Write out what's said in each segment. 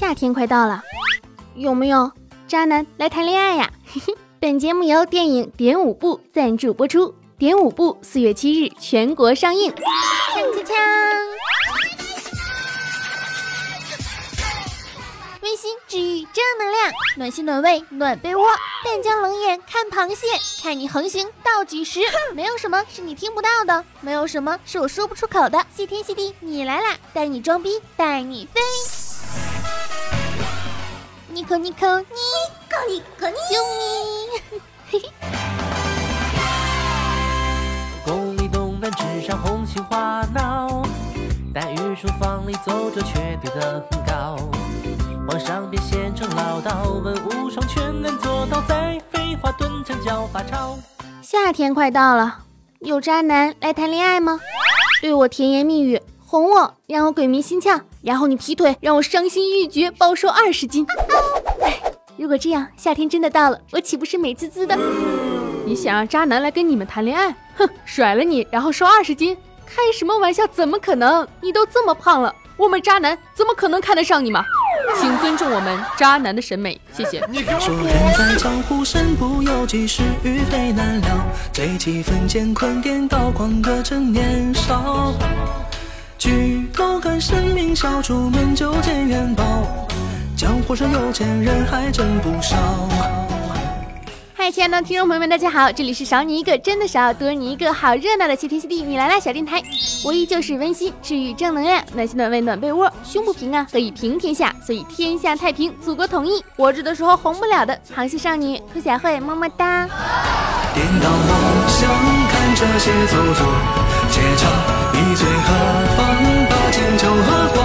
夏天快到了，有没有渣男来谈恋爱呀？本节目由电影《点五步》赞助播出，《点五步》四月七日全国上映。锵锵锵！温馨治愈正能量，暖心暖胃暖被窝。淡江冷眼看螃蟹，看你横行到几时？没有什么是你听不到的，没有什么是我说不出口的。谢天谢地，你来啦！带你装逼，带你飞。尼可尼可尼可尼可尼，救命！嘿嘿。宫里东南枝上红杏花闹，但御书房里奏折却堆得很高。皇上别嫌成老道，文武双全能做到，在废话顿成叫发超。夏天快到了，有渣男来谈恋爱吗？对我甜言蜜语，哄我，让我鬼迷心窍，然后你劈腿，让我伤心欲绝，暴瘦二十斤。哎，如果这样，夏天真的到了，我岂不是美滋滋的？你想让渣男来跟你们谈恋爱？哼，甩了你，然后瘦二十斤，开什么玩笑？怎么可能？你都这么胖了，我们渣男怎么可能看得上你嘛？请尊重我们渣男的审美，谢谢。说人在江湖身不由己，是与非难料。乾坤颠倒，狂歌正年少。举头看神明笑，出门就见元宝。江湖上有钱人还真不少。嗨，亲爱的听众朋友们，大家好，这里是少你一个真的少，多你一个好热闹的谢天谢地你来啦小电台，我依旧是温馨治愈正能量，暖心暖胃暖被窝，胸不平啊可以平天下，所以天下太平，祖国统一。我指的时候红不了的螃蟹少女兔小慧，么么哒。颠倒梦想，看这些走走街场，你最何方？把剑求和光。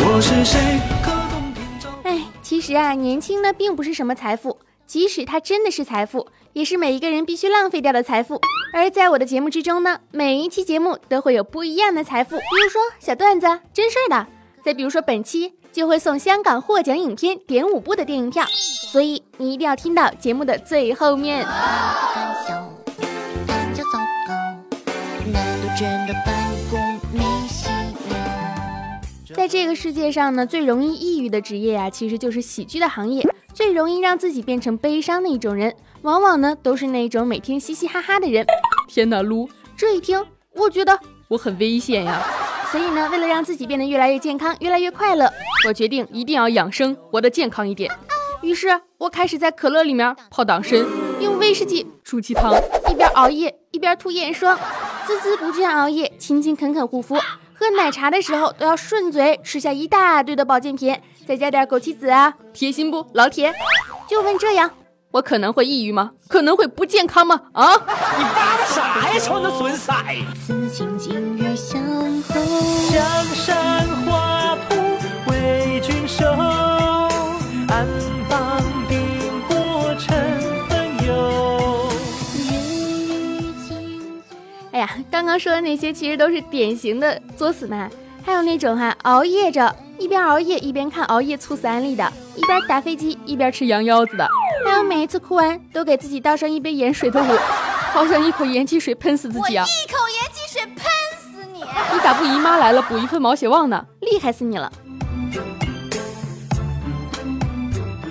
我是谁？可懂篇章？哎，其实啊，年轻呢并不是什么财富，即使它真的是财富，也是每一个人必须浪费掉的财富。而在我的节目之中呢，每一期节目都会有不一样的财富，比如说小段子、真事儿的，再比如说本期就会送香港获奖影片《点五部》的电影票，所以你一定要听到节目的最后面。在这个世界上呢，最容易抑郁的职业呀、其实就是喜剧的行业。最容易让自己变成悲伤的一种人，往往呢都是那种每天嘻嘻哈哈的人。天哪，撸，这一听，我觉得，我很危险呀！所以呢，为了让自己变得越来越健康，越来越快乐，我决定一定要养生，活得健康一点。于是我开始在可乐里面泡党参，用威士忌煮鸡汤，一边熬夜一边涂眼霜，孜孜不倦熬夜，勤勤恳恳护肤。喝奶茶的时候都要顺嘴吃下一大堆的保健品，再加点枸杞子啊，贴心不，老铁？就问这样，我可能会抑郁吗？可能会不健康吗？啊！你发的啥呀，瞅那损色！此情今日相逢，江山画呀，刚刚说的那些其实都是典型的作死男，还有那种哈、熬夜着，一边熬夜一边看熬夜猝死案例的，一边打飞机一边吃羊腰子的，还有每一次哭完都给自己倒上一杯盐水的我，好想一口盐汽水喷死自己啊！一口盐汽水喷死你！你咋不姨妈来了补一份毛血旺呢？厉害死你了！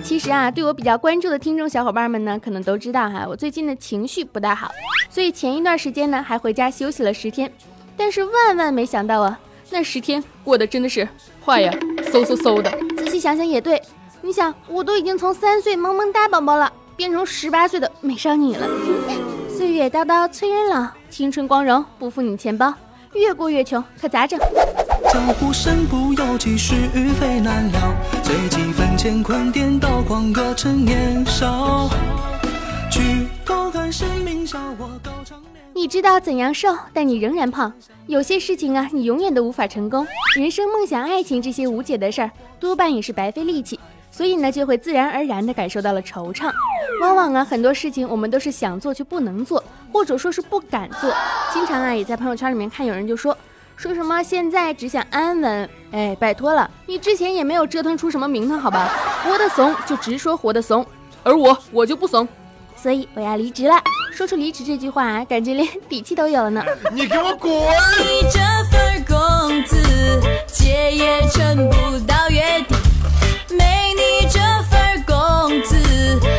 其实啊，对我比较关注的听众小伙伴们呢，可能都知道哈，我最近的情绪不大好，所以前一段时间呢，还回家休息了十天。但是万万没想到啊，那十天过得真的是快呀，嗖嗖嗖的。仔细想想也对，你想，我都已经从三岁萌萌哒宝宝了，变成十八岁的美少女了。岁月叨叨催人老，青春光荣不负你钱包，越过越穷，可咋整？江湖身不由己，是非难料。醉几分乾坤颠倒，狂歌趁年少。举头看神明笑我高唱。你知道怎样瘦，但你仍然胖。有些事情啊，你永远都无法成功。人生、梦想、爱情这些无解的事儿，多半也是白费力气。所以呢，就会自然而然地感受到了惆怅。往往啊，很多事情我们都是想做却不能做，或者说是不敢做。经常啊，也在朋友圈里面看有人就说，说什么现在只想安稳。哎拜托了。你之前也没有折腾出什么名堂好吧？活得怂就直说活得怂。而我我就不怂。所以我要离职了。说出离职这句话感觉连底气都有了呢。你给我滚！你这份工资姐也撑不到月底。没你这份工资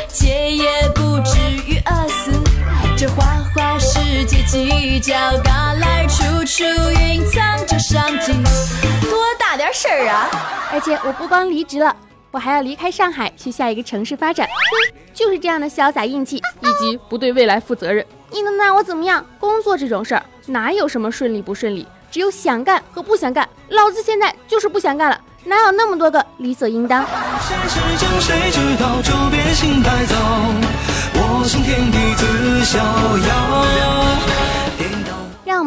姐也不至于饿死。这话花世界犄角旮旯处处隐藏着商机多大点事儿啊？而且我不光离职了我还要离开上海去下一个城市发展。就是这样的潇洒硬气以及不对未来负责任。你能拿我怎么样？工作这种事儿哪有什么顺利不顺利？只有想干和不想干老子现在就是不想干了。哪有那么多个理所应当？谁是谁知道就别心太早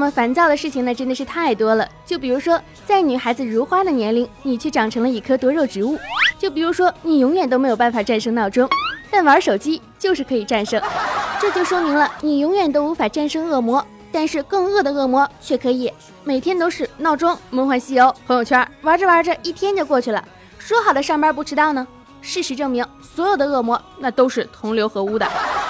们烦躁的事情呢，真的是太多了。就比如说，在女孩子如花的年龄，你却长成了一棵多肉植物；就比如说，你永远都没有办法战胜闹钟，但玩手机就是可以战胜。这就说明了你永远都无法战胜恶魔，但是更恶的恶魔却可以。每天都是闹钟、梦幻西游、朋友圈，玩着玩着一天就过去了。说好的上班不迟到呢？事实证明，所有的恶魔那都是同流合污的。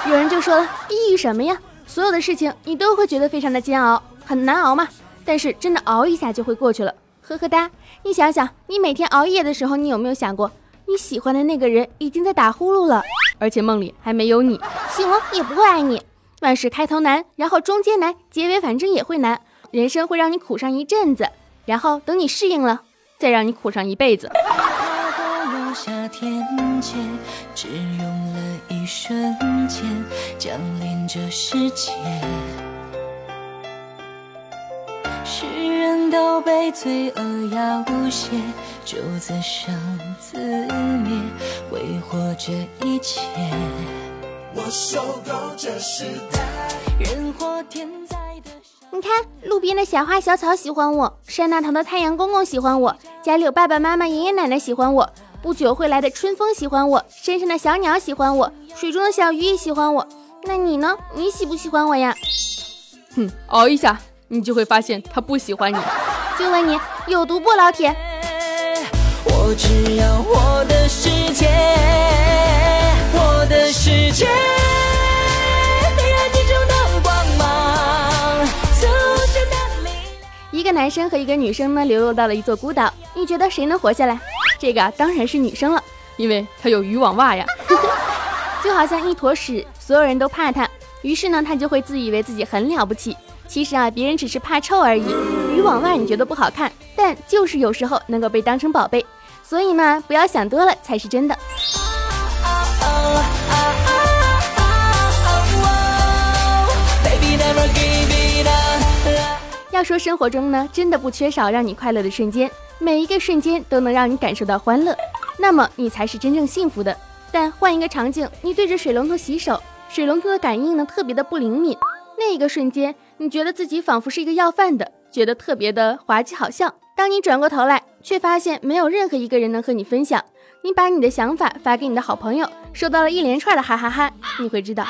有人就说了，抑郁什么呀？所有的事情你都会觉得非常的煎熬，很难熬嘛。但是真的熬一下就会过去了，呵呵哒。你想想，你每天熬夜的时候，你有没有想过，你喜欢的那个人已经在打呼噜了，而且梦里还没有你，醒了也不会爱你。万事开头难，然后中间难，结尾反正也会难。人生会让你苦上一阵子，然后等你适应了，再让你苦上一辈子。跨过落下天堑，只用了一瞬间，降临这世界。都被罪恶要挟，就自生自灭，挥霍这一切。我受够这时代。人活天灾的。你看，路边的小花小草喜欢我，山那头的太阳公公喜欢我，家里有爸爸妈妈、爷爷奶奶喜欢我，不久会来的春风喜欢我，山上的小鸟喜欢我，水中的小鱼也喜欢我。那你呢？你喜不喜欢我呀？哼，熬一下，你就会发现他不喜欢你。就问你，有毒不，老铁？我只要我的世界，我的世界，黑暗之中的光芒，促使的力量。一个男生和一个女生呢，流落到了一座孤岛，你觉得谁能活下来？这个啊当然是女生了。因为她有渔网袜呀。就好像一坨屎，所有人都怕她，于是呢，她就会自以为自己很了不起。其实啊，别人只是怕臭而已。渔网袜你觉得不好看，但就是有时候能够被当成宝贝。所以嘛，不要想多了才是真的。要说生活中呢，真的不缺少让你快乐的瞬间，每一个瞬间都能让你感受到欢乐，那么你才是真正幸福的。但换一个场景，你对着水龙头洗手，水龙头的感应呢特别的不灵敏，那一个瞬间，你觉得自己仿佛是一个要饭的，觉得特别的滑稽好笑。当你转过头来，却发现没有任何一个人能和你分享，你把你的想法发给你的好朋友，收到了一连串的哈哈哈，你会知道，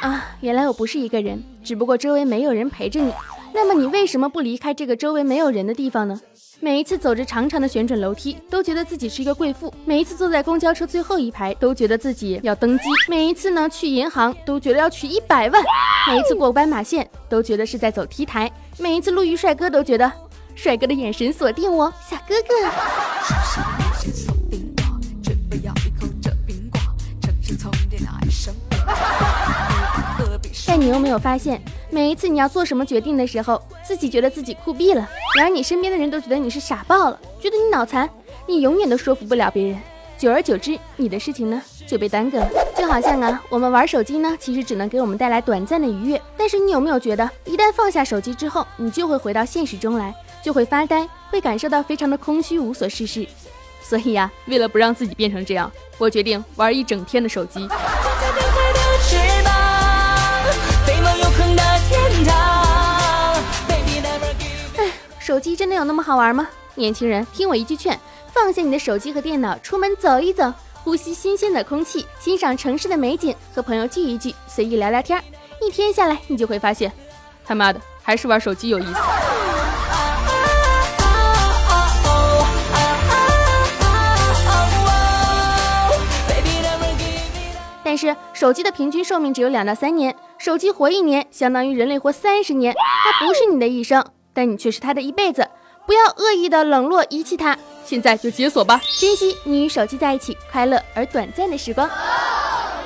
啊，原来我不是一个人，只不过周围没有人陪着你。那么你为什么不离开这个周围没有人的地方呢？每一次走着长长的旋转楼梯，都觉得自己是一个贵妇；每一次坐在公交车最后一排，都觉得自己要登机；每一次呢去银行，都觉得要取一百万；每一次过斑马线，都觉得是在走 T 台；每一次路遇帅哥，都觉得帅哥的眼神锁定我，小哥哥。但你有没有发现，每一次你要做什么决定的时候，自己觉得自己酷毙了，然而你身边的人都觉得你是傻爆了，觉得你脑残，你永远都说服不了别人。久而久之，你的事情呢就被耽搁了。就好像啊，我们玩手机呢，其实只能给我们带来短暂的愉悦，但是你有没有觉得，一旦放下手机之后，你就会回到现实中来，就会发呆，会感受到非常的空虚，无所事事。所以呀、为了不让自己变成这样，我决定玩一整天的手机。手机真的有那么好玩吗？年轻人，听我一句劝，放下你的手机和电脑，出门走一走，呼吸新鲜的空气，欣赏城市的美景，和朋友聚一聚，随意聊聊天儿。一天下来，你就会发现，他妈的，还是玩手机有意思。但是手机的平均寿命只有两到三年，手机活一年相当于人类活三十年。它不是你的一生，但你却是他的一辈子。不要恶意的冷落遗弃他，现在就解锁吧。珍惜你与手机在一起快乐而短暂的时光。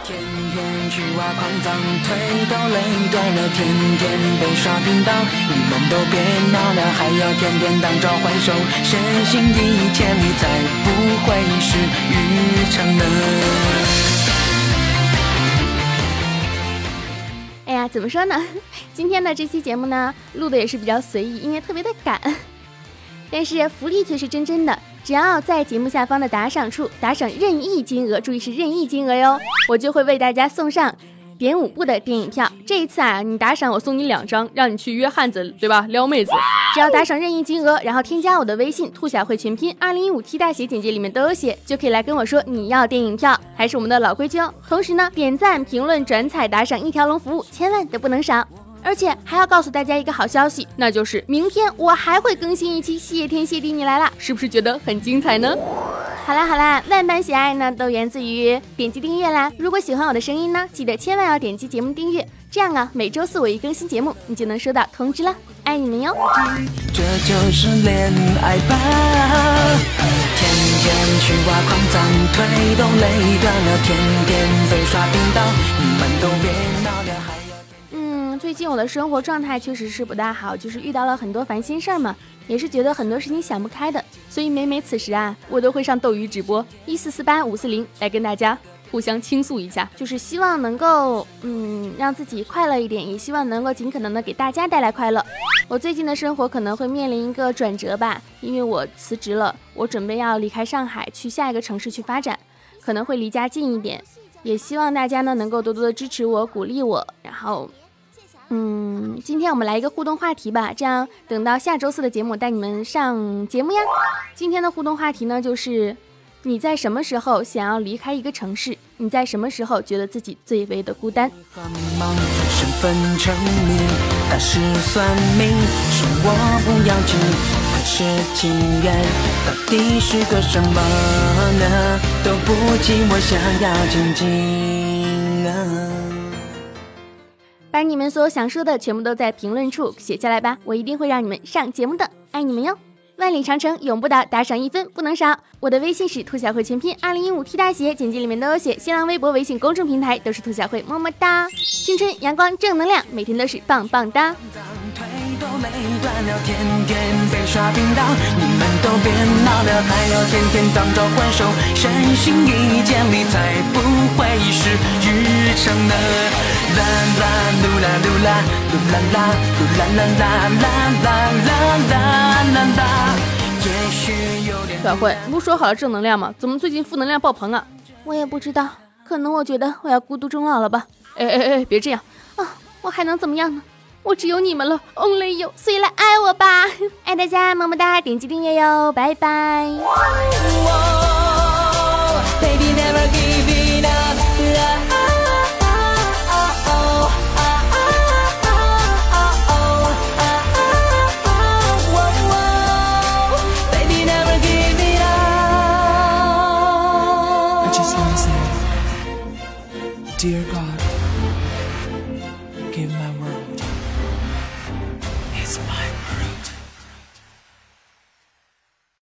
天天去挖矿藏，腿都累断了，天天被刷屏到，你们都别闹了，还要天天当召唤兽，身心一千里才不会是愚蠢呢。哎呀，怎么说呢？今天的这期节目呢，录的也是比较随意，因为特别的赶。但是福利却是真真的，只要在节目下方的打赏处打赏任意金额，注意是任意金额哟，我就会为大家送上点五部的电影票。这一次啊，你打赏我送你两张，让你去约汉子，对吧？撩妹子。只要打赏任意金额，然后添加我的微信“兔小慧全拼二零一五 T 大写”，简介里面都有写，就可以来跟我说你要电影票。还是我们的老规矩哦。同时呢，点赞、评论、转采、打赏一条龙服务，千万都不能少。而且还要告诉大家一个好消息，那就是明天我还会更新一期。谢天谢地你来啦，是不是觉得很精彩呢？好啦好啦，万般喜爱呢都源自于点击订阅啦。如果喜欢我的声音呢，记得千万要点击节目订阅，这样啊，每周四我一更新节目，你就能收到通知了。爱你们哟！这就是恋爱吧，天天去挖矿藏，腿都累断了，天天被刷屏到，你们都别最近我的生活状态确实是不大好，就是遇到了很多烦心事儿嘛，也是觉得很多事情想不开的，所以每每此时啊，我都会上斗鱼直播一四四八五四零来跟大家互相倾诉一下，就是希望能够嗯让自己快乐一点，也希望能够尽可能的给大家带来快乐。我最近的生活可能会面临一个转折吧，因为我辞职了，我准备要离开上海去下一个城市去发展，可能会离家近一点，也希望大家呢能够多多的支持我，鼓励我，然后。嗯，今天我们来一个互动话题吧，这样等到下周四的节目带你们上节目呀。今天的互动话题呢，就是你在什么时候想要离开一个城市？你在什么时候觉得自己最为的孤单？是情缘到底是个什么呢？都不及我想要静静把你们所想说的全部都在评论处写下来吧，我一定会让你们上节目的，爱你们哟！万里长城永不倒，打赏一分不能少。我的微信是兔小慧全拼二零一五 T 大写，简介里面都有写。新浪微博、微信公众平台都是兔小慧，么么哒！青春阳光正能量，每天都是棒棒哒！腿都没断了，天天被刷屏到，你们都别闹了，还要天天当召唤兽，身心一建立才不会是日常的。啦啦噜啦噜啦噜啦啦噜啦啦啦啦啦啦啦啦，也许有点小慧，不说好了正能量吗？怎么最近负能量爆棚啊？我也不知道，可能我觉得我要孤独终老了吧？哎哎哎，别这样啊！我还能怎么样呢？我只有你们了，Only you，所以来爱我吧！爱大家，么么哒，点击订阅哟，拜拜。